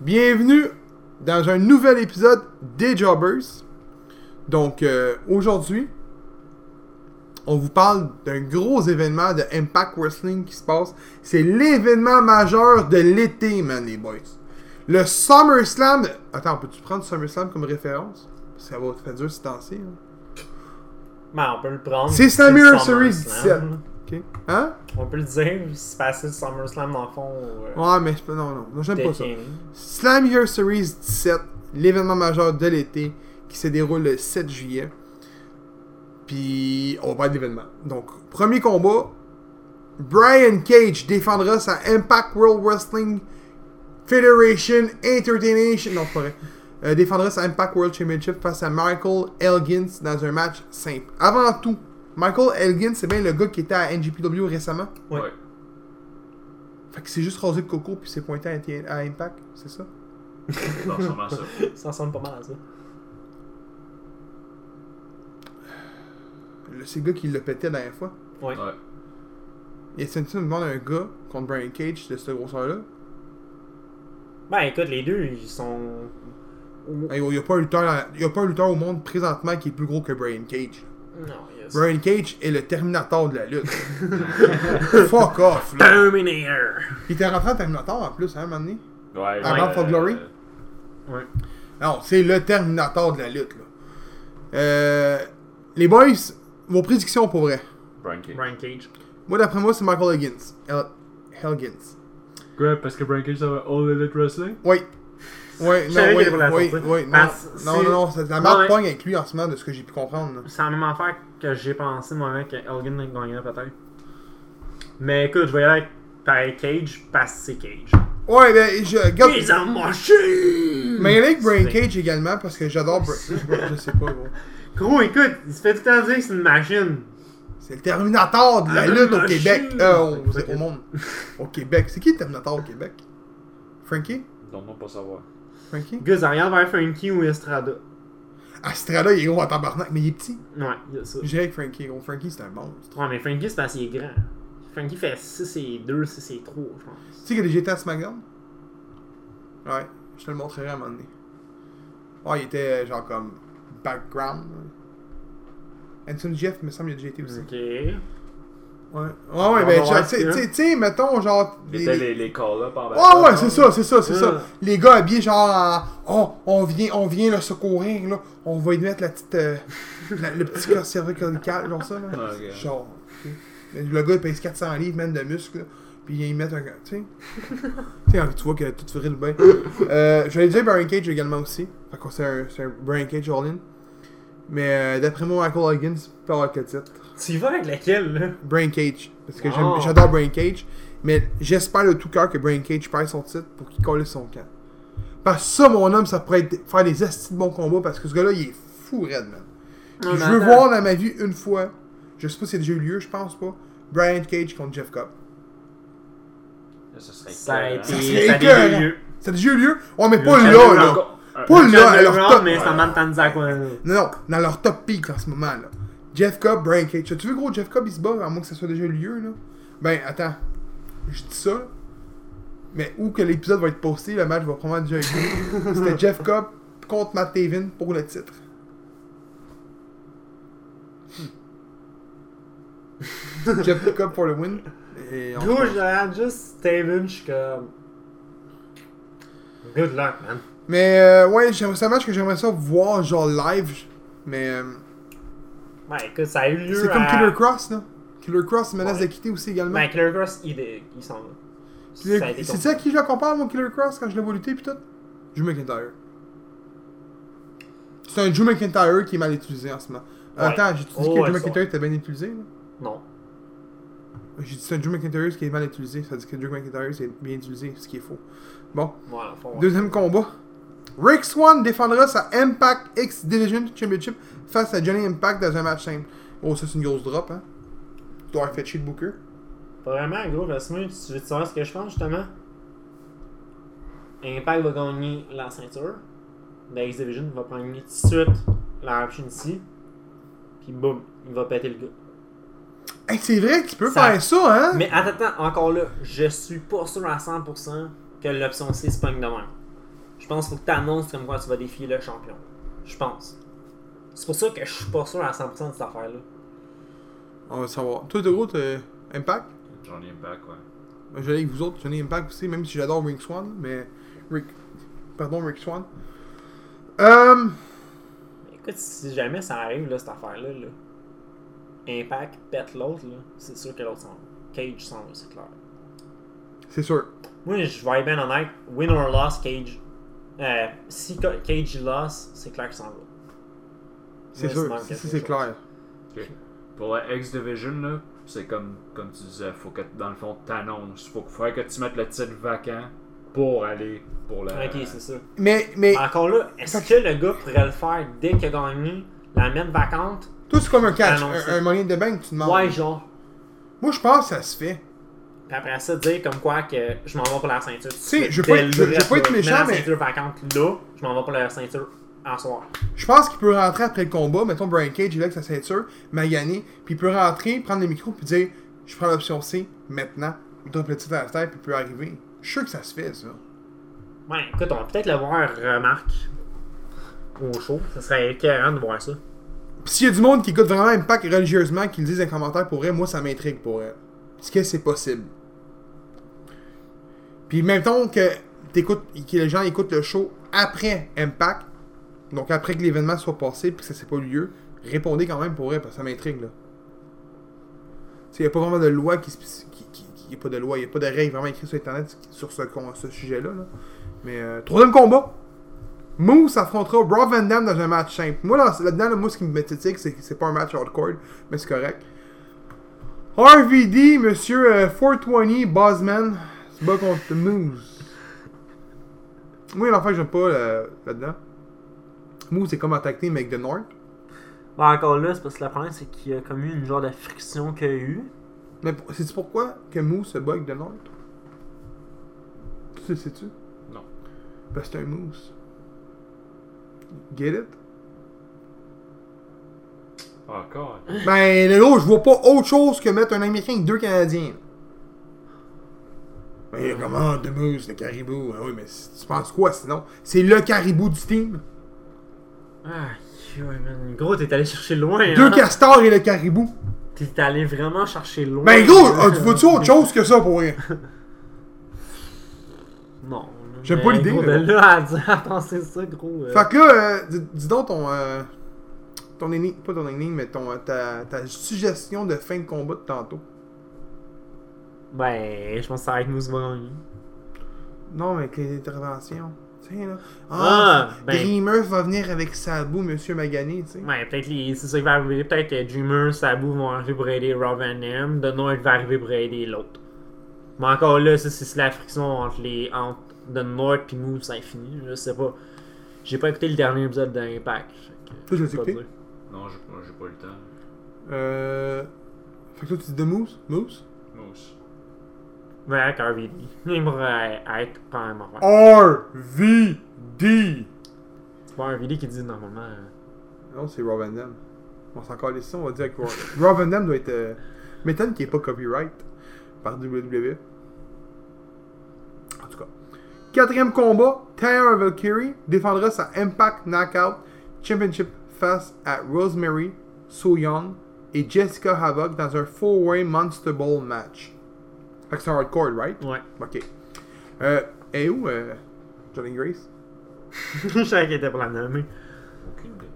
Bienvenue dans un nouvel épisode des Jobbers. Donc euh, aujourd'hui, on vous parle d'un gros événement de Impact Wrestling qui se passe. C'est l'événement majeur de l'été, man, les boys. Le SummerSlam. Attends, peux-tu prendre SummerSlam comme référence? Ça va faire dur ce temps-ci. hein. Ben, on peut le prendre. C'est Slammiversary SummerSlam. 17. Ok Hein? On peut le dire, c'est passé le SummerSlam dans le fond. euh, Ouais, mais pas- non, non, non j'aime pas ça. Slam Year Series 17, l'événement majeur de l'été qui se déroule le 7 juillet. Puis on va parler d'événement. Donc, premier combat, Brian Cage défendra sa Impact World Wrestling Federation Entertainment. Non, pas vrai. Euh, défendra sa Impact World Championship face à Michael Elgins dans un match simple. Avant tout, Michael Elgins, c'est bien le gars qui était à NGPW récemment. Ouais. Fait que c'est juste rasé de coco puis c'est pointé à, à Impact, c'est ça? Ça. Ça ressemble pas mal à ça. Le- C'est le gars qui l'a pété la dernière fois. Ouais. Ouais. Et c'est une demande un gars contre Brian Cage de cette grosseur-là. Ben écoute, les deux, ils sont. Il n'y a, pas un lutteur dans- il y a pas un lutteur au monde présentement qui est plus gros que Brian Cage. Non, yes. Brian Cage est le Terminator de la lutte. Fuck off, là. Terminator! Il était rentré en Terminator en plus, hein, un moment donné? Ouais. Avant ouais, For Glory? euh, Ouais. Non, c'est le Terminator de la lutte, là. Euh, les boys, vos prédictions pour vrai? Brian Cage. Brian Cage. Moi, d'après moi, c'est Michael Higgins. El- Helgins. Quoi, parce que Brian Cage, ça va All Elite Wrestling? Oui. Oui, Je non, oui, oui, oui, non, non, c'est- non, non, c'est la marque Ouais. pogne avec lui en ce moment, de ce que j'ai pu comprendre. C'est la même affaire que j'ai pensé moi-même que Elgin gagnerait peut-être. Mais écoute, je vais y aller avec Cage parce que c'est Cage. Ouais, ben, je, regarde, He's a machine! mais avec Brian C'est- Cage également, parce que j'adore Bra- je, je sais pas, gros. Gros, écoute, il se fait tout le temps dire que c'est une machine. C'est le Terminator de la lutte au. Québec. Euh, au monde. Au Québec. C'est qui le Terminator au Québec? Frankie? Non, non, pas savoir. Frankie? Gus, regarde vers Frankie ou Estrada. Astrada, il est gros en tabarnak, mais il est petit. Ouais, il y a ça. Je dirais que Frankie, gros. Frankie, c'est un monstre. Ouais, mais Frankie, c'est parce qu'il est grand. Frankie fait 6 et 2, 6 et 3, je pense. Tu sais qu'il a déjà été à SmackDown? Ouais, je te le montrerai à un moment donné. Ouais, il était genre comme background. Anthony Jeff, il me semble, il a déjà été aussi. Ok. Ouais, ouais, ouais, On ben, tu sais- mettons, genre. Les- les- les, les call-up en bas. Ouais, ouais, c'est ça, c'est ça, c'est Ouais. ça. Les gars habillés genre en. Oh, on vient, on vient le secourir, là. On va lui mettre la petite. euh, la- le petit corps cervical, genre ça, là. Ah. Genre. Le gars, il pèse 400 livres, même de muscles, là. Puis ils mettent un. Tu sais. tu sais, quand tu vois que tout ferait le bien. Euh, je vais dire Brian Cage également aussi. Fait que c'est un, c'est un Brian Cage all-in. Mais euh, d'après moi, Michael Higgins peut avoir le titre. Tu y vas avec laquelle, là? Brian Cage. Parce que j'adore Brian Cage. Mais j'espère de tout cœur que Brian Cage perd son titre pour qu'il colle son camp. Parce que ça, mon homme, ça pourrait être faire des astis de bons combats parce que ce gars-là, il est fou raide, man. Non, je veux attends. voir dans ma vie une fois, je sais pas si c'est déjà eu lieu, je pense pas, Brian Cage contre Jeff Cobb. Ça serait Ça a été. Ça Ça serait a écœurant. déjà eu lieu. Ça a déjà eu lieu? Ouais, mais pas Le là, Champion là. Encore- Pas Le là, à leur Round, top. mais en Mantanza, quoi. Non, non, dans leur top peak en ce moment, là. Jeff Cobb, Brian Cage. As-tu vu, gros, Jeff Cobb, il se bat, à moins que ça soit déjà eu lieu, là? Ben, attends. Je dis ça, là. Mais où que l'épisode va être posté, le match va probablement déjà être lieu. C'était Jeff Cobb contre Matt Taven pour le titre. Jeff Cobb for the win. Et on- Gros, je regarde juste Steven, je suis comme. Good luck, man. Mais, euh, ouais, c'est un match que j'aimerais ça voir, genre live. Mais, euh, Ouais, écoute, ça a eu lieu. c'est comme à... Killer Cross, là. Killer Cross menace Ouais. de quitter aussi également. Ben, Killer Cross, il, est- il s'en va. C'est ça à qui je le compare, mon Killer Cross, quand je l'ai lutter pis tout? Drew McIntyre. C'est un Drew McIntyre qui est mal utilisé en ce moment. Ouais. Attends, j'ai dit Oh, que ouais, Drew. McIntyre était bien utilisé, là? Non. J'ai dit c'est un Drew McIntyre qui est mal utilisé. Ça dit que Drew McIntyre c'est bien utilisé, ce qui est faux. Bon, Voilà, deuxième combat. Rick Swan défendra sa Impact X Division Championship face à Johnny Impact dans un match simple. Oh, ça c'est une grosse drop, hein? Tu dois avoir fait chier le booker. Pas vraiment, gros, laisse-moi, tu veux savoir ce que je pense, justement? Impact va gagner la ceinture. La X Division va gagner tout de suite la opportunity. Puis boum, il va péter le gars. Hey, c'est vrai que tu peux Ça- faire ça, hein? Mais attends, attends, encore là, je suis pas sûr à 100% que l'option C se pogne de même. Je pense qu'il faut que tu annonces comme quoi tu vas défier le champion. Je pense. C'est pour ça que je suis pas sûr à 100% de cette affaire-là. On va savoir. Toi, de gros, t'as Impact? J'en ai back, ouais. Je vais aller avec vous autres, j'en ai Impact aussi, même si j'adore Rick Swan, mais. Rick. Pardon, Rick Swan. Euh. Écoute, si jamais ça arrive, là, cette affaire-là, là, Impact pète l'autre, là, c'est sûr que l'autre s'en va. Cage s'en va, c'est clair. C'est sûr. Moi, je vais être bien honnête. Win or loss, Cage. Euh, si Ca- Cage loss, c'est clair qu'il s'en va. C'est sûr. quelque c'est clair. Pour la X-Division, là, c'est comme, comme tu disais, faut que dans le fond t'annonces. Faut, faut que tu mettes le titre vacant pour aller pour la. Ok, c'est ça. Mais, mais. Encore là, est-ce que le gars pourrait le faire dès qu'il a gagné, la mettre vacante? Toi, c'est comme un catch. Un, un moyen de bank, tu demandes. Ouais, genre. Moi, je pense que ça se fait. Puis après ça, dire comme quoi que je m'en vais pour la ceinture. Tu sais, je veux pas je- je pas être méchant, la mais- ceinture vacante là, je m'en vais pour la ceinture en soir. Je pense qu'il peut rentrer après le combat. Mettons, Brian Cage, il est avec sa ceinture, Magani. Puis il peut rentrer, prendre le micro, puis dire Je prends l'option C maintenant. Il drop le titre à la tête, puis il peut arriver. Je suis sûr que ça se fait, ça. Ouais, écoute, on va peut-être le voir, remarque, au show. Ça serait écœurant de voir ça. Puis s'il y a du monde qui écoute vraiment Impact religieusement, qui le disent en commentaire pour elle, moi ça m'intrigue pour elle. Est-ce que c'est possible? Puis mettons que, t'écoutes, que les gens écoutent le show après Impact, donc après que l'événement soit passé puis que ça s'est pas eu lieu, répondez quand même pour elle parce que ça m'intrigue là. Il n'y a pas vraiment de loi qui. qui, qui, qui- y a pas de loi, il n'y a pas de règles vraiment écrites sur internet sur ce, ce sujet-là. là. Mais euh, troisième combat. Moose affrontera Rob Van Dam dans un match simple. Moi, là- là-dedans, là, moi, ce qui me critique, c'est que c'est pas un match hardcore, mais c'est correct. RVD, monsieur euh, 420, Bosman, bat contre Moose. Moi, l'enfant que j'aime pas là- là-dedans. Moose, c'est comme tag team avec The North. Bon, encore là, c'est parce que le problème, c'est qu'il y a comme eu une genre de friction qu'il y a eu. Mais sais-tu pourquoi que Moose se bat avec The North? Tu le sais-tu? Non. Parce que c'est un Moose. Get it? Encore. Ben, là, je vois pas autre chose que mettre un Américain avec deux Canadiens. Ben, comment, The Moose, le caribou? Ah oui, mais tu penses quoi sinon? C'est le caribou du team. Ah, ouais, man. Gros, t'es allé chercher loin, Deux hein? castors et le caribou. T'es allé vraiment chercher loin. Ben, gros, ah, tu vois-tu autre chose que ça pour rien? Non. J'aime mais pas l'idée, Gros, mais là à penser ça, gros. euh, Fait que là, euh, dis, dis donc ton. Euh, ton énigme, pas ton énigme, mais ton, euh, ta, ta suggestion de fin de combat de tantôt. Ben, je pense que ça va être Moose gagner. Non, mais avec les interventions. Tiens, là. Ah, Ah, ben- Dreamer va venir avec Sabu, Monsieur Magani, tu sais. Ouais, peut-être les... c'est ça qui va arriver. Peut-être que Dreamer, Sabu vont arriver pour aider Rob Van Dam. The North va arriver pour aider l'autre. Mais encore là, ça, c'est la friction entre les entre The North et Moose, c'est infini. Je sais pas. J'ai pas écouté le dernier épisode d'Impact. Toi, je l'ai écouté? dire. Non, j'ai pas, j'ai pas eu le temps. Euh. Fait que toi, tu dis de Moose Moose Moose. Avec RVD. Être pas un mort. R-V-D. C'est pas RVD qui dit normalement. euh, Non, c'est Rob Van Dam. On s'en ici, on va dire que Rob, Rob Van Dam doit être. Euh... M'étonne qu'il n'y ait pas copyright par WWE. En tout cas. Quatrième combat, Tyler Valkyrie défendra sa Impact Knockout Championship face à Rosemary, So Young et Jessica Havoc dans un four-way Monster Ball match. Fait que c'est un hardcore, right? Ouais. Ok. Euh, et où euh, Johnny Grace? Je savais qu'il était pour la nommer. Aucune idée.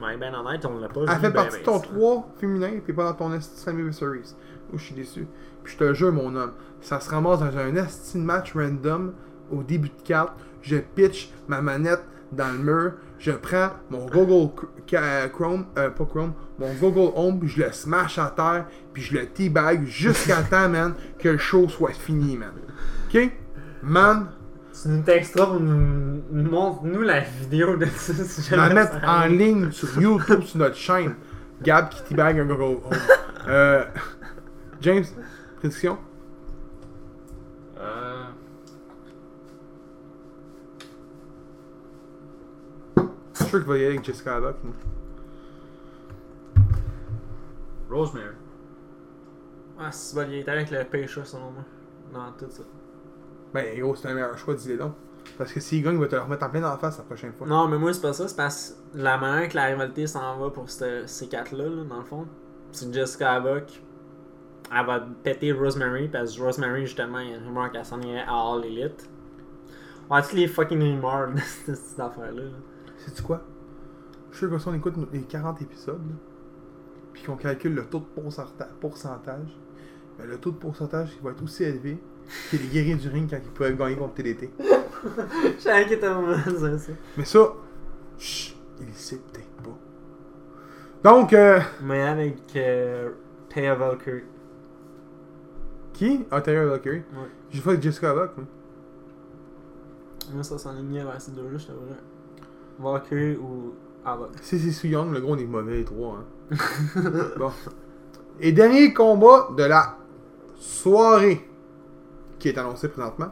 Mais ben honnête, on l'a pas Elle fait ben, partie ben, de ton ça. 3 féminin, puis pas dans ton esti Series. Oh, je suis déçu. Puis je te jure, mon homme, ça se ramasse dans un esti match random au début de carte. Je pitch ma manette dans le mur. Je prends mon Google ca- Chrome, euh, pas Chrome, mon Google Home, puis je le smash à terre, puis je le teabag jusqu'à temps, man, que le show soit fini, man. Ok? Man, Tu nous texteras pour nous, nous montre-nous la vidéo de ça si la jamais mettre en ligne sur YouTube sur notre chaîne. Gab qui teabag un Google Home. Euh, James, prédiction? Euh. Je suis sûr qu'il va y aller avec Jessica Havoc. moi. Rosemary. Ah, c'est bon, il est avec le pêcheur selon moi. Dans tout ça. Ben, gros, c'est un meilleur choix, dis-le donc. Parce que s'il gagne, il va te le remettre en plein en face la prochaine fois. Non, mais moi, c'est pas ça. C'est parce que la manière que la rivalité s'en va pour cette- ces quatre-là, là, dans le fond, c'est Jessica Havoc. Elle va péter Rosemary parce que Rosemary, justement, il y a une rumeur qu'elle s'en irait à All Elite. Ouais, tous les fucking rumeurs de cette, cette affaire-là. là. Sais-tu quoi? Je suis sûr que si on écoute les 40 épisodes, là, puis qu'on calcule le taux de pourcenta- pourcentage, ben, le taux de pourcentage il va être aussi élevé que les guerriers du ring quand ils peuvent gagner contre TDT. Était vraiment dire ça. Mais ça, chut, il le sait peut-être pas. Donc, euh, Mais avec euh, Taya Valkyrie. qui? Ah, Taylor Valkyrie? Ouais. J'ai fait avec Jessica Havoc, moi. Ça s'enlignait vers ces deux-là, je. Valkyrie ou Havoc. Si c'est Su Young, le gros, on est mauvais, les trois. Hein. bon. Et dernier combat de la soirée qui est annoncé présentement.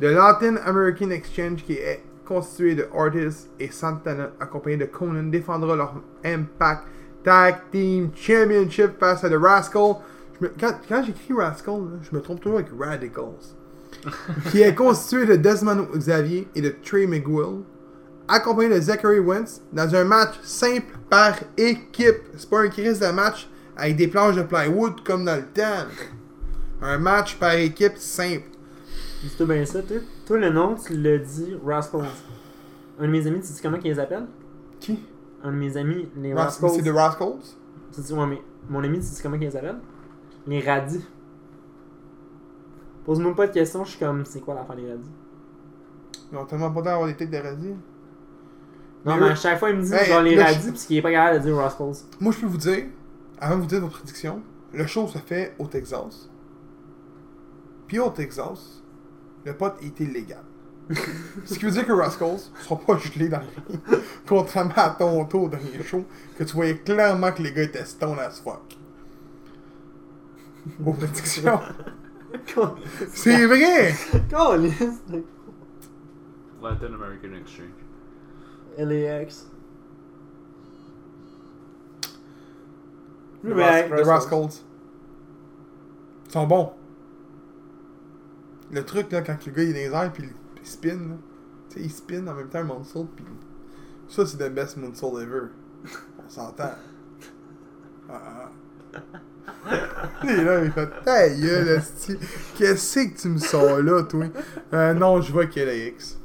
Le Latin American Exchange qui est constitué de Ortiz et Santana accompagné de Conan défendra leur Impact Tag Team Championship face à The Rascal. Me- quand quand j'écris Rascal, là, je me trompe toujours avec Radicals. qui est constitué de Desmond Xavier et de Trey McGill accompagné de Zachary Wentz dans un match simple par équipe. C'est pas un crise de match avec des planches de plywood comme dans le temps. Un match par équipe simple. Dis-toi bien ça, toi. Toi, le nom, tu l'as dit Rascals. Un de mes amis, tu sais comment qu'ils les appellent Qui? Un de mes amis, les Ras- Rascals. C'est The Rascals Tu dis, ouais, mais mon ami, tu sais comment qu'ils les appellent Les radis. Pose-moi pas de questions, je suis comme, c'est quoi l'affaire des radis? Ils ont tellement pas d'avoir des têtes de radis. Non, Mais mais eux- à chaque fois, il me dit Hey, genre les là, radis, je- parce qu'il est pas capable de dire Rascals. Moi, je peux vous dire, avant de vous dire vos prédictions, le show se fait au Texas. Puis au Texas, le pot est illégal. Ce qui veut dire que Rascals ne seront pas gelés dans le ring. Contrairement à Toronto dans les shows, que tu voyais clairement que les gars étaient stone as fuck. Vos prédictions. C'est vrai! Câlisse. Latin American Exchange. LAX. The, Ras- the Rascals. Ils sont bons. Le truc, là, quand le gars il est dans les airs puis il spin, là. Tu sais, il spin en même temps un moonsault puis. Ça, c'est the best moonsault ever. On s'entend. Ah, ah. Et là, il fait Ta gueule. Qu'est-ce que tu me sors là, toi? Euh, non, je vois qu'il est X.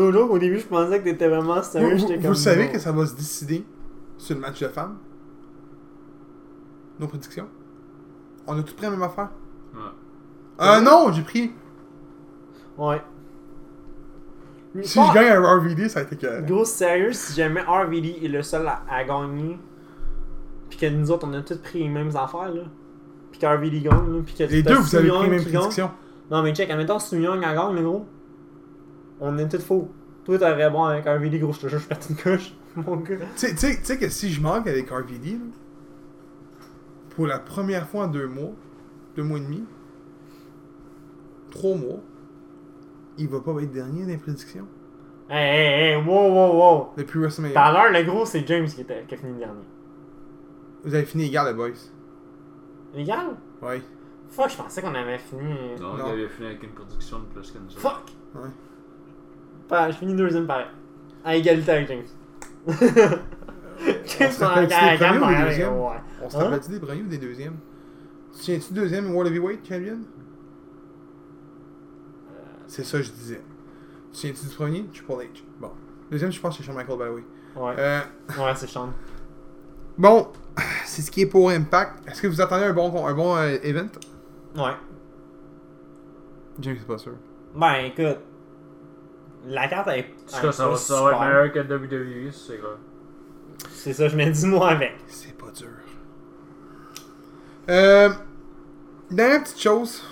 Au début, je pensais que t'étais vraiment Vous, sérieux. vous- vous comme. savez non. que ça va se décider sur le match de femmes? Nos prédictions? On a tout pris la même affaire? Ouais. Euh, non, j'ai pris. Ouais. Si je gagne un RVD, ça a été que. Gros, sérieux, si jamais RVD est le seul à, à gagner, puis que nous autres, on a tous pris les mêmes affaires, là, puis qu'RVD gagne, là, puis que Les deux, vous avez pris les mêmes prédictions. Non, mais check, admettons, a gagne, le gros. On est tous faux. Toi, t'aurais bon avec RVD, gros, je te jure, je pète une couche, mon gars. Tu sais- que si je manque avec RVD, là, pour la première fois en deux mois, deux mois et demi, trois mois, il va pas être dernier dans les prédictions. Hey, hey, hey, wow, wow, wow. Depuis Tout WrestleMania. à l'heure, le gros, c'est James qui, était, qui a fini le dernier. Vous avez fini égal, les boys. Légal? Ouais. Fuck, je pensais qu'on avait fini. Non, Non. il avait fini avec une production de plus que nous. Fuck! Ouais. Je finis deuxième pareil. À égalité avec James. On James, se rappelle-tu des premiers ou des deuxièmes? On se Hein? des premiers ou des deuxièmes? Tu tiens-tu deuxième World Heavyweight Champion? C'est ça que je disais. Tu tiens-tu du premier? Triple H. Bon. Deuxième, je pense que c'est Shawn Michael, by the way. Ouais, Euh, ouais c'est Sean. bon, c'est ce qui est pour Impact. Est-ce que vous attendez un bon, un bon euh, event? Ouais. James, c'est pas sûr. Ben, écoute. La carte est. En tout cas, ça va, ça va être meilleur que WWE, c'est grave. C'est ça, je me dis moi avec. C'est pas dur. Euh, dernière petite chose.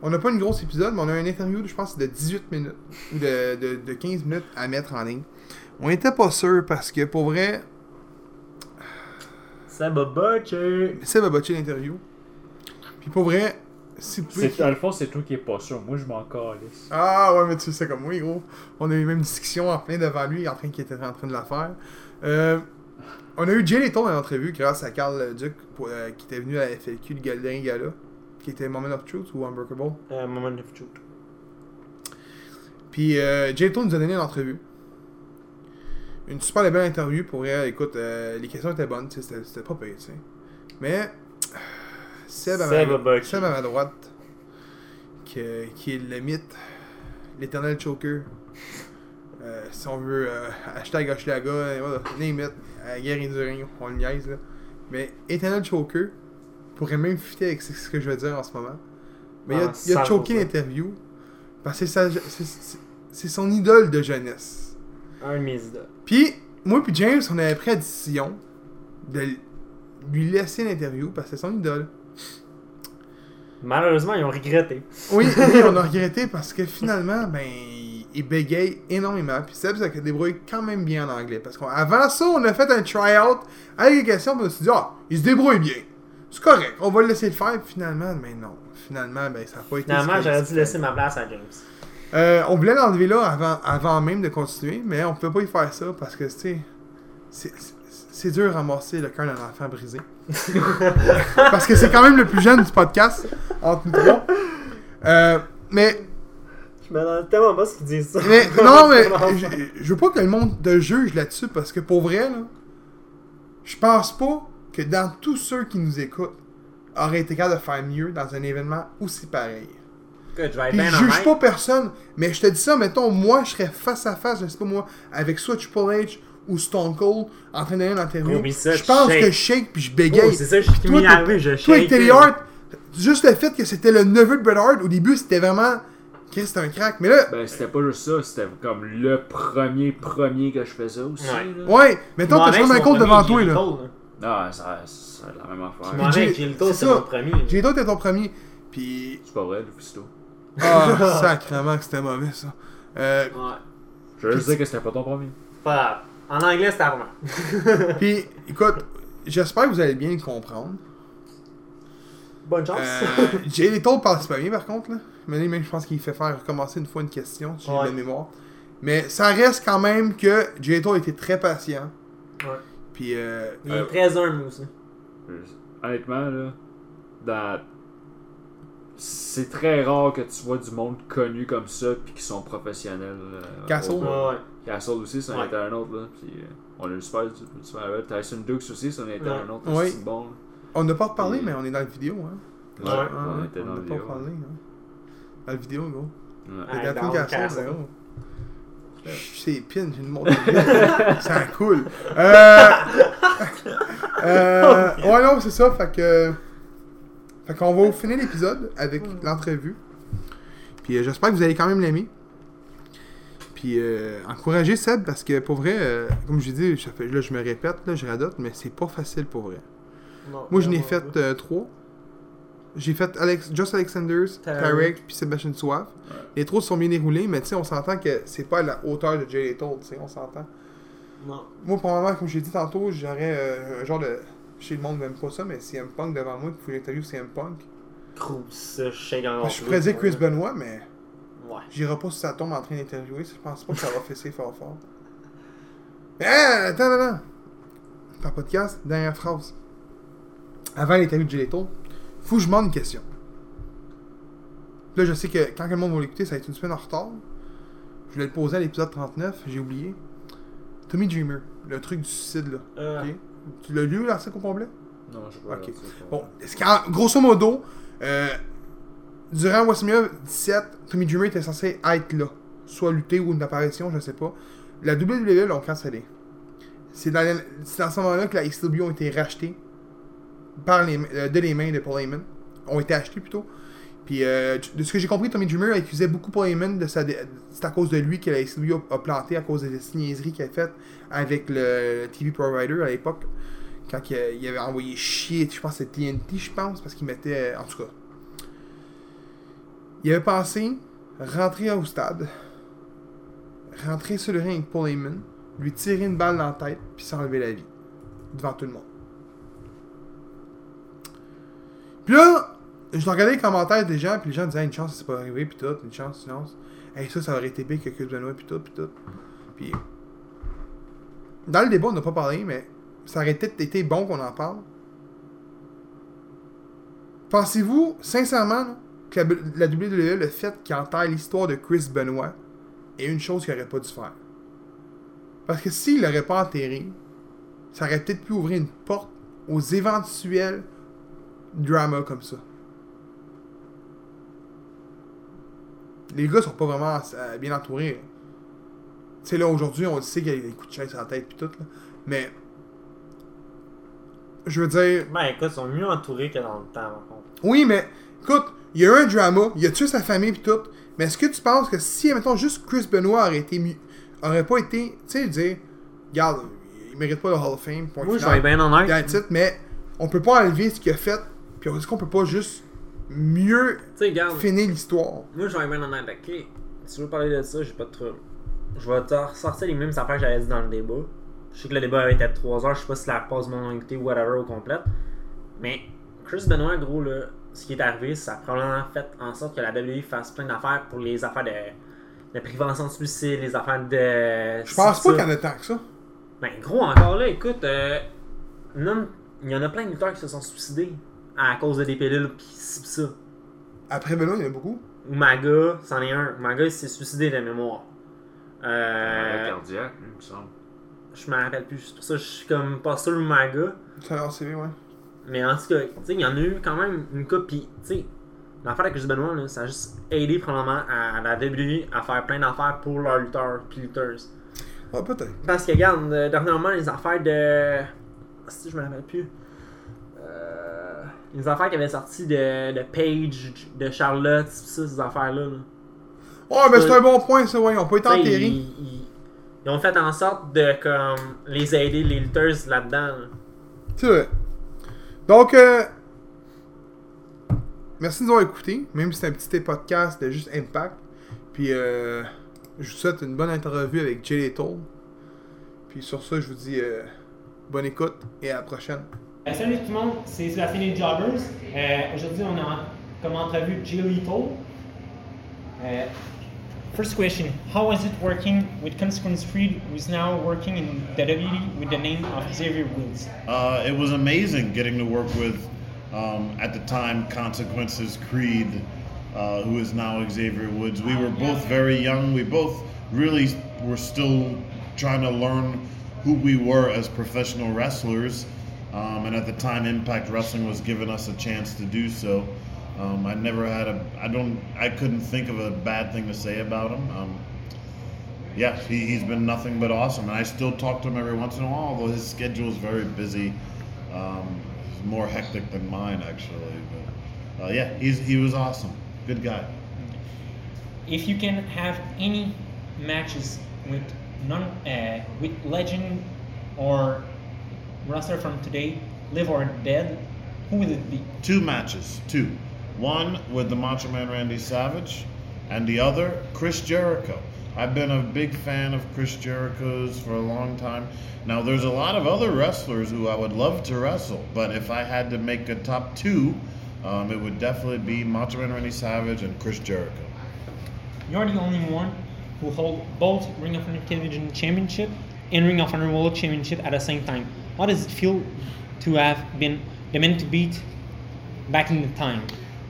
On n'a pas une grosse épisode, mais on a un interview, je pense, de 18 minutes. Ou de, de, de 15 minutes à mettre en ligne. On était pas sûr parce que, pour vrai, Ça va botcher. Seb a botché l'interview. Puis pour vrai, C'est- Dans le fond, c'est toi qui es pas sûr. Moi, je m'en calisse. Ah ouais, mais tu sais comme moi, gros. On a eu même une discussion en plein devant lui, en train qu'il était en train de la faire. Euh, on a eu Jay Leto dans l'entrevue grâce à Carl Duc pour, euh, qui était venu à la FLQ, le dernier gala, qui était Moment of Truth ou Unbreakable. Euh, Moment of Truth. Puis euh, Jay Leto nous a donné une entrevue. Une super belle interview pour elle. Écoute, euh, les questions étaient bonnes, c'était c'était pas payé, tu sais. Mais Seb, à Seb ma. Seb à ma droite, qui est le mythe, l'éternel choker. Euh, si on veut, euh, hashtag Hochelaga, euh, voilà, name it, euh, guerre et du ring, on le niaise là. Mais Eternal Choker pourrait même fitter avec ce que je veux dire en ce moment. Mais il a- Ah, il a, 100%. choqué l'interview parce que c'est son idole de jeunesse. Un de mes idoles. Puis, moi puis James, on avait pris la décision de lui laisser l'interview parce que c'est son idole. Malheureusement, ils ont regretté. Oui, oui, on a regretté parce que finalement, ben, il bégaye énormément. Puis Seb se débrouille quand même bien en anglais. Parce qu'avant ça, on a fait un try-out avec les questions, puis on s'est dit, ah, il se débrouille bien. C'est correct, on va le laisser le faire. Puis finalement, ben non. Finalement, ben, ça n'a pas été Finalement, j'aurais dû laisser ma place à James. Euh, on voulait l'enlever là avant, avant même de continuer, mais on peut pas y faire ça parce que, tu sais, c'est- dur à ramasser le cœur d'un enfant brisé. parce que c'est quand même le plus jeune du podcast, entre nous trois. Euh, mais, Je me demande tellement pas ce qu'ils disent ça. mais non, mais je, je veux pas que le monde te juge là-dessus parce que pour vrai, là, je pense pas que dans tous ceux qui nous écoutent auraient été capable de faire mieux dans un événement aussi pareil. Je Puis juge pas personne, mais je te dis ça, mettons, moi, je serais face à face, je sais pas moi, avec soit Triple H ou Stone Cold en train d'aller une interview. Ça, je pense shake. que je shake puis je Oh, bégaye. c'est ça, je suis Toi, arrivé, je Toi, shake. Teddy Hart, juste le fait que c'était le neveu de Bret Hart, au début, c'était vraiment. Chris, c'était un crack. Mais là, Ben, c'était pas juste ça, c'était comme le premier, premier que je faisais aussi. Ouais. là. ouais, mettons, t'as Shawn Michaels devant toi, là. Ah, ça, a la même affaire. Avec Gilto, c'est c'est mon premier. J'ai d'autres, t'es ton premier. Puis. C'est pas vrai, Lufisto. Ah, sacrément que c'était mauvais, ça. Euh, Ouais. Je veux juste dire que c'était pas ton premier. Pas. En anglais, c'est avant. puis, écoute, j'espère que vous allez bien le comprendre. Bonne chance. Euh, Jay Leto parle pas bien par contre là. Mais même je pense qu'il fait faire recommencer une fois une question, si j'ai Ouais. de mémoire. Mais ça reste quand même que Jay Leto était très patient. Ouais. Puis euh, Il est Euh, très humble aussi. Honnêtement, là, dans... c'est très rare que tu vois du monde connu comme ça puis qui sont professionnels. euh, Castle. Ouais, ouais. Castle aussi, Ouais. était un autre. Là, puis, euh, on a eu super, super. Tyson Dukes aussi, Ouais. un autre. Ouais. C'est bon. on n'a pas reparlé, Et- mais on est dans la vidéo. Hein. Ouais, Ouais. on Ouais, était on dans n'a le pas vidéo. reparlé. Hein. Dans la vidéo, gros. Ouais. Ouais. Dans Castle, Castle. là, gros. C'est pin, j'ai une montre. c'est cool. Euh... euh... Ouais, non, c'est ça. Fait que. Fait qu'on va finir l'épisode avec l'entrevue. Puis euh, j'espère que vous allez quand même l'aimer. Puis euh, encouragez Seb parce que pour vrai, euh, comme je dis, ça fait- là je me répète, là, je radote, mais c'est pas facile pour vrai. Non, Moi je n'ai fait euh, trois. J'ai fait Alex, Just Alexanders, Tarek. Puis Sebastian Suave. Ouais. Les trois sont bien déroulés, mais tu sais, on s'entend que c'est pas à la hauteur de Jay Lethal, tu sais, on s'entend. Non. Moi, pour le moment, comme j'ai dit tantôt, j'aurais euh, un genre de. Chez le monde, même pas ça, mais CM Punk devant moi, qu'il faut que j'interviewe CM Punk. Trouve ça, je shake encore Moi, je pourrais dire Chris ouais. Benoit, mais Ouais. j'irai pas si ça tombe en train d'interviewer, je pense pas que ça va fesser fort fort. Mais attends, attends, attends. Par podcast, dernière phrase. Avant l'interview de Lethal, faut que je demande une question. Là, je sais que quand le monde va l'écouter, ça va être une semaine en retard. Je voulais le poser à l'épisode 39, j'ai oublié. Tommy Dreamer, le truc du suicide là. Euh, Ok. Tu l'as lu l'article au complet? Non, je sais pas. Ok. Bon, ce grosso modo, euh, durant WrestleMania 17, Tommy Dreamer était censé être là. Soit lutter ou une apparition, je sais pas. La WWE l'ont cancellé. C'est dans, ce moment-là que la XW ont été rachetés par les, euh, de les mains de Paul Heyman. Ont été achetés plutôt. Puis, euh, de ce que j'ai compris, Tommy Dreamer accusait beaucoup Paul Heyman de sa. C'est à cause de lui que la XW a, planté, à cause des niaiseries qu'il a faites avec le TV Provider à l'époque quand il, avait envoyé chier, je pense que c'était TNT, je pense, parce qu'il mettait. En tout cas. Il avait pensé rentrer au stade, rentrer sur le ring avec Paul Heyman, lui tirer une balle dans la tête, puis s'enlever la vie. Devant tout le monde. Puis là, je regardais les commentaires des gens, puis les gens disaient une chance, c'est pas arrivé, puis tout, une chance, une chance. Hey, ça, ça aurait été pire que Chris Benoit, puis tout, puis tout. Puis. Dans le débat, on n'a pas parlé, mais ça aurait peut-être été bon qu'on en parle. Pensez-vous, sincèrement, que la, WWE, le fait qu'il enterre l'histoire de Chris Benoit, est une chose qu'il aurait pas dû faire? Parce que s'il l'aurait pas enterré, ça aurait peut-être pu ouvrir une porte aux éventuels dramas comme ça. Les gars sont pas vraiment euh, bien entourés. Tu sais, là, aujourd'hui, on le sait qu'il y a des coups de chaise sur la tête pis tout, là. Mais. Je veux dire. Ben écoute, ils sont mieux entourés que dans le temps, par contre. Oui, mais. Écoute, il y a eu un drama, il a tué sa famille pis tout. Mais est-ce que tu penses que si, mettons, juste Chris Benoit aurait été mieux. aurait pas été. Tu sais, dire. Regarde, il mérite pas le Hall of Fame. point Moi, je vais bien. That's it, mais on peut pas enlever ce qu'il a fait. Puis est-ce qu'on peut pas juste mieux finir l'histoire? Moi, je vais bien honnête. Ok, si tu veux parler de ça, j'ai pas de trouble. Je vais te ressortir les mêmes affaires que j'avais dit dans le débat. Je sais que le débat avait été de 3 heures, je sais pas si la pause m'ont écouté ou whatever au complète. Mais Chris Benoit, gros, là, ce qui est arrivé, ça a probablement fait en sorte que la WWE fasse plein d'affaires pour les affaires de, de prévention de suicide, les affaires de. Je pense pas qu'il y en a tant que ça. Ben, gros, encore là, écoute, euh, non, il y en a plein de lutteurs qui se sont suicidés à cause de des pilules pis ça. Après Benoît, il y en a beaucoup. Umaga, c'en est un. Umaga, il s'est suicidé de mémoire. Arrêt Euh, cardiaque, il me semble. je me rappelle plus. C'est pour ça que je suis comme pas sûr Umaga. Ça a l'air CV, ouais. Mais en tout cas, tu sais, il y en a eu quand même une coupe. Pis, tu sais, l'affaire avec Chris Benoit, là, ça a juste aidé probablement à la WWE à faire plein d'affaires pour leurs lutteurs pis lutteuses. Ah, peut-être. Parce que, regarde, euh, dernièrement, les affaires de. Si je me rappelle plus. Les affaires qui avaient sorti de, de Paige, de Charlotte, ça, ces affaires-là. là. Oh, mais c'est un bon point, ça, ouais. Ils ont pas été enterrés. Ils, ils- ils ont fait en sorte de comme les aider, les lutteuses là-dedans. là. C'est vrai. Donc, euh, merci de nous avoir écoutés, même si c'est un petit podcast de juste Impact. Puis, euh, je vous souhaite une bonne interview avec Jay Little. Puis, sur ça, je vous dis euh, bonne écoute et à la prochaine. Euh, Salut tout le monde, c'est Sébastien les Jobbers. Euh, Aujourd'hui, on a comme entrevue Lethal. Uh, first question How was it working with Consequence Creed, who is now working in WWE with the name of Xavier Woods? Uh, it was amazing getting to work with, um, at the time, Consequences Creed, uh, who is now Xavier Woods. We were both very young. We both really were still trying to learn who we were as professional wrestlers. Um, and at the time, Impact Wrestling was giving us a chance to do so. Um, I never had a, I don't, I couldn't think of a bad thing to say about him. Um, yeah, he, he's been nothing but awesome. And I still talk to him every once in a while, although his schedule is very busy. Um, more hectic than mine, actually. But uh, yeah, he's, he was awesome. Good guy. If you can have any matches with non uh, with legend or wrestler from today, live or dead, who would it be? Two matches, two. One with the Macho Man Randy Savage, and the other Chris Jericho. I've been a big fan of Chris Jericho's for a long time. Now, there's a lot of other wrestlers who I would love to wrestle, but if I had to make a top two, um, it would definitely be Macho Man Randy Savage and Chris Jericho. You're the only one who hold both Ring of Honor Television Championship and Ring of Honor World Championship at the same time. How does it feel to have been the man to beat back in the time?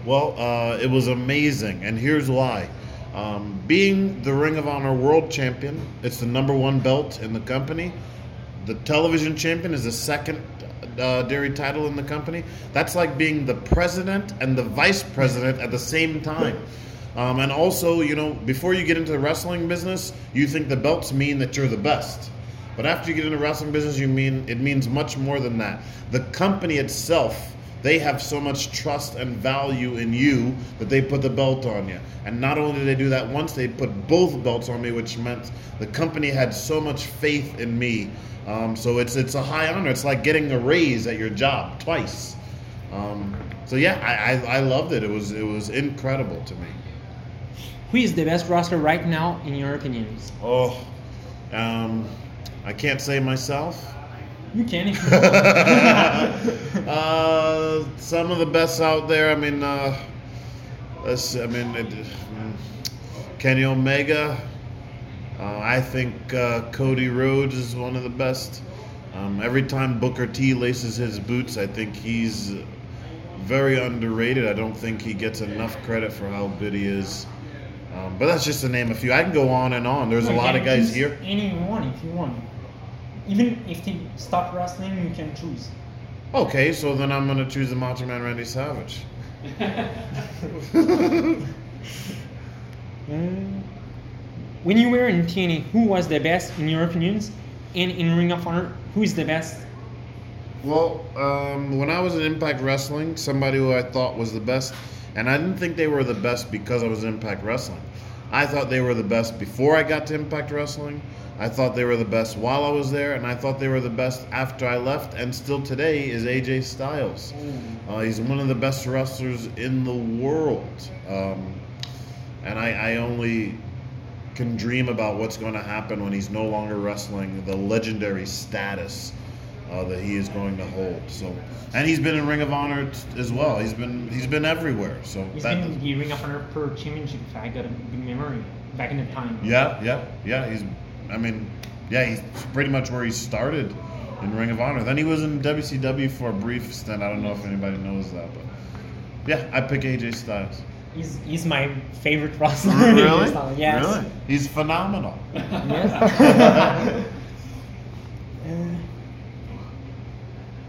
Well, uh, it was amazing, and here's why. Um, being the Ring of Honor World Champion, it's the number one belt in the company. The television champion is the second uh, dairy title in the company. That's like being the president and the vice president at the same time. Um, and also, you know, before you get into the wrestling business, you think the belts mean that you're the best. But after you get into wrestling business, you mean it means much more than that. The company itself, they have so much trust and value in you that they put the belt on you. And not only did they do that once, they put both belts on me, which meant the company had so much faith in me. Um, so it's it's a high honor. It's like getting a raise at your job twice. Um, so yeah, I, I, I loved it. It was it was incredible to me. Who is the best wrestler right now, in your opinions? Oh, um, I can't say myself. You can if you want. uh, some of the best out there. I mean, uh. I mean, it, mm, Kenny Omega. Uh, I think uh, Cody Rhodes is one of the best. Um, every time Booker T laces his boots, I think he's very underrated. I don't think he gets enough credit for how good he is. Um, but that's just to name a few. I can go on and on. There's a lot of guys here. Anyone if you want. Even if they stop wrestling, you can choose. Okay, so then I'm gonna choose the Macho Man Randy Savage. Mm. When you were in TNA, who was the best in your opinions? And in Ring of Honor, who is the best? Well, um, when I was in Impact Wrestling, somebody who I thought was the best, and I didn't think they were the best because I was in Impact Wrestling. I thought they were the best before I got to Impact Wrestling. I thought they were the best while I was there, and I thought they were the best after I left, and still today is AJ Styles. Uh, he's one of the best wrestlers in the world. Um, and I, I only can dream about what's going to happen when he's no longer wrestling, the legendary status uh, that he is going to hold. So, and he's been in Ring of Honor t- as well. He's been he's been everywhere. So He's that- been the Ring of Honor Pro Championship, if I got a good memory, back in the time. yeah, yeah, yeah. He's I mean, yeah, he's pretty much where he started in Ring of Honor. Then he was in WCW for a brief stint. I don't know if anybody knows that, but yeah, I pick AJ Styles. He's, he's my favorite wrestler. AJ Styles, Yes. Really? He's phenomenal. Yes. Uh,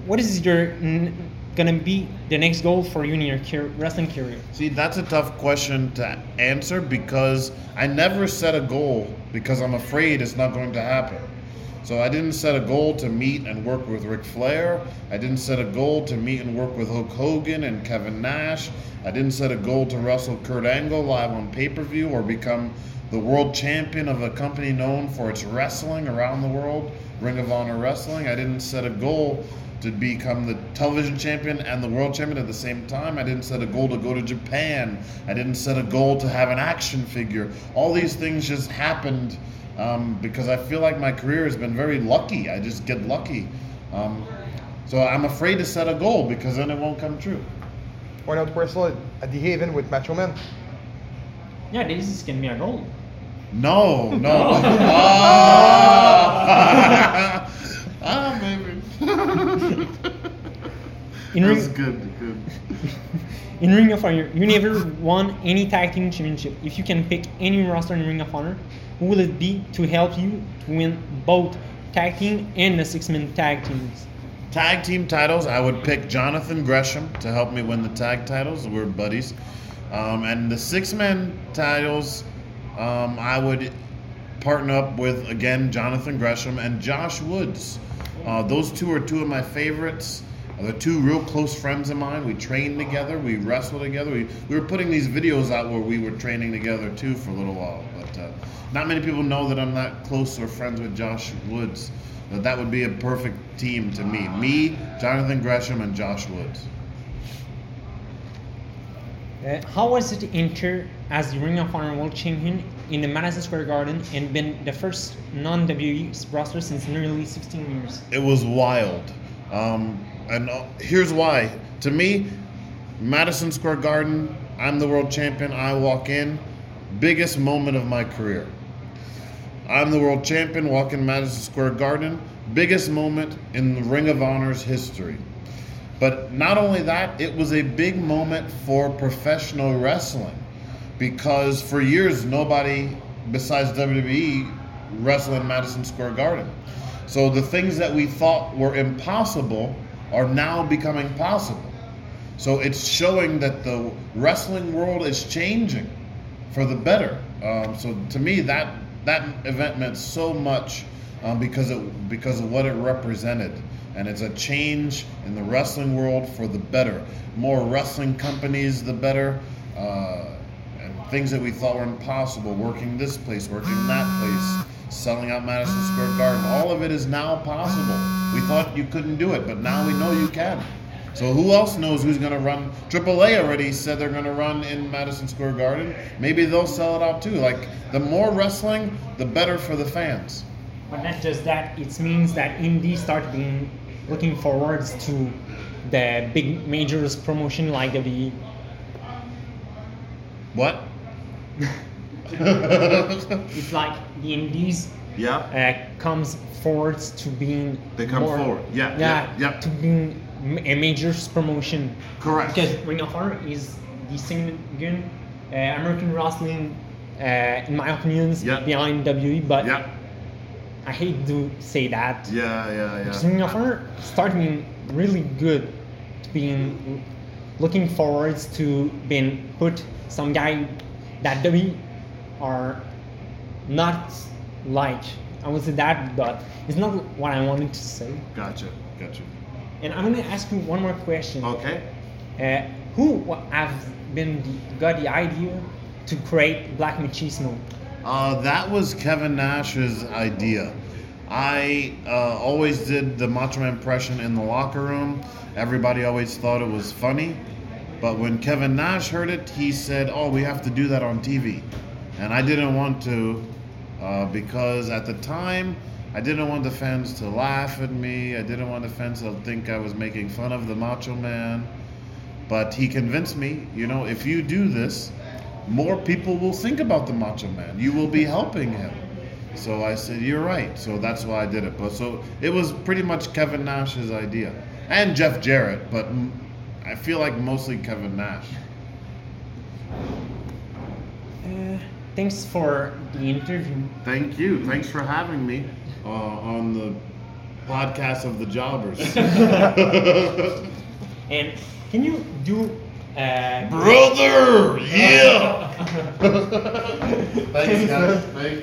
what is your n- gonna be the next goal for you in your car- wrestling career? See, that's a tough question to answer because I never set a goal because I'm afraid it's not going to happen. So I didn't set a goal to meet and work with Ric Flair. I didn't set a goal to meet and work with Hulk Hogan and Kevin Nash. I didn't set a goal to wrestle Kurt Angle live on pay-per-view or become the world champion of a company known for its wrestling around the world, Ring of Honor Wrestling. I didn't set a goal to become the television champion and the world champion at the same time. I didn't set a goal to go to Japan. I didn't set a goal to have an action figure. All these things just happened um, because I feel like my career has been very lucky. I just get lucky. Um, so I'm afraid to set a goal because then it won't come true. Why not wrestle at the Haven with Macho Man? Yeah, this is gonna be a goal. No, no. ah, baby. In That's ring, good, good. in Ring of Honor, you never won any tag team championship. If you can pick any roster in Ring of Honor, who will it be to help you to win both tag team and the six-man tag teams? Tag team titles, I would pick Jonathan Gresham to help me win the tag titles. We're buddies. Um, and the six man titles, um, I would partner up with, again, Jonathan Gresham and Josh Woods. Uh, those two are two of my favorites. Uh, They're two real close friends of mine. We trained together, we wrestled together. We, we were putting these videos out where we were training together too for a little while. But uh, not many people know that I'm that close or friends with Josh Woods. That that would be a perfect team to me. Me, Jonathan Gresham, and Josh Woods. Uh, how was it to enter as the Ring of Honor World Champion in the Madison Square Garden and been the first non-WWE wrestler since nearly 16 years? It was wild. Um, and uh, here's why. To me, Madison Square Garden, I'm the world champion. I walk in, biggest moment of my career. I'm the world champion, walk in Madison Square Garden, biggest moment in the Ring of Honor's history. But not only that, it was a big moment for professional wrestling because for years nobody besides WWE wrestled in Madison Square Garden. So the things that we thought were impossible are now becoming possible. So it's showing that the wrestling world is changing for the better. Um, so to me, that that event meant so much um, because it because of what it represented, and it's a change in the wrestling world for the better. More wrestling companies, the better. Uh, things that we thought were impossible, working this place, working that place, selling out Madison Square Garden, all of it is now possible. We thought you couldn't do it, but now we know you can. So who else knows who's going to run? AAA already said they're going to run in Madison Square Garden. Maybe they'll sell it out too. Like the more wrestling, the better for the fans. But not just that, it means that indie start being looking forwards to the big majors promotion like WWE. What? It's like the indies yeah. uh, comes forwards to being They come more- forward. Yeah, yeah, yeah, yeah. to being a major promotion. Correct. Because Ring of Honor is the second uh, American wrestling, uh, in my opinions, Yeah. behind WWE. But yeah, I hate to say that. yeah, yeah, yeah. Ring of Honor started being really good, to being looking forward to being put some guy that WWE are not like. I would say that, but it's not what I wanted to say. Gotcha, gotcha. And I'm gonna ask you one more question. Okay. Uh, who have been the, got the idea to create Black Machismo? Uh, that was Kevin Nash's idea. I uh, always did the Macho Man impression in the locker room. Everybody always thought it was funny. But when Kevin Nash heard it, he said, Oh, we have to do that on TV. And I didn't want to uh, because at the time, I didn't want the fans to laugh at me. I didn't want the fans to think I was making fun of the Macho Man. But he convinced me, you know, if you do this, more people will think about the Macho Man. You will be helping him. So I said, You're right. So that's why I did it. But so it was pretty much Kevin Nash's idea. And Jeff Jarrett, but I feel like mostly Kevin Nash. Uh, thanks for the interview. Thank you. Thanks for having me uh, on the podcast of the Jobbers. And can you do uh, Brother! Yeah! Thanks, guys. Thanks.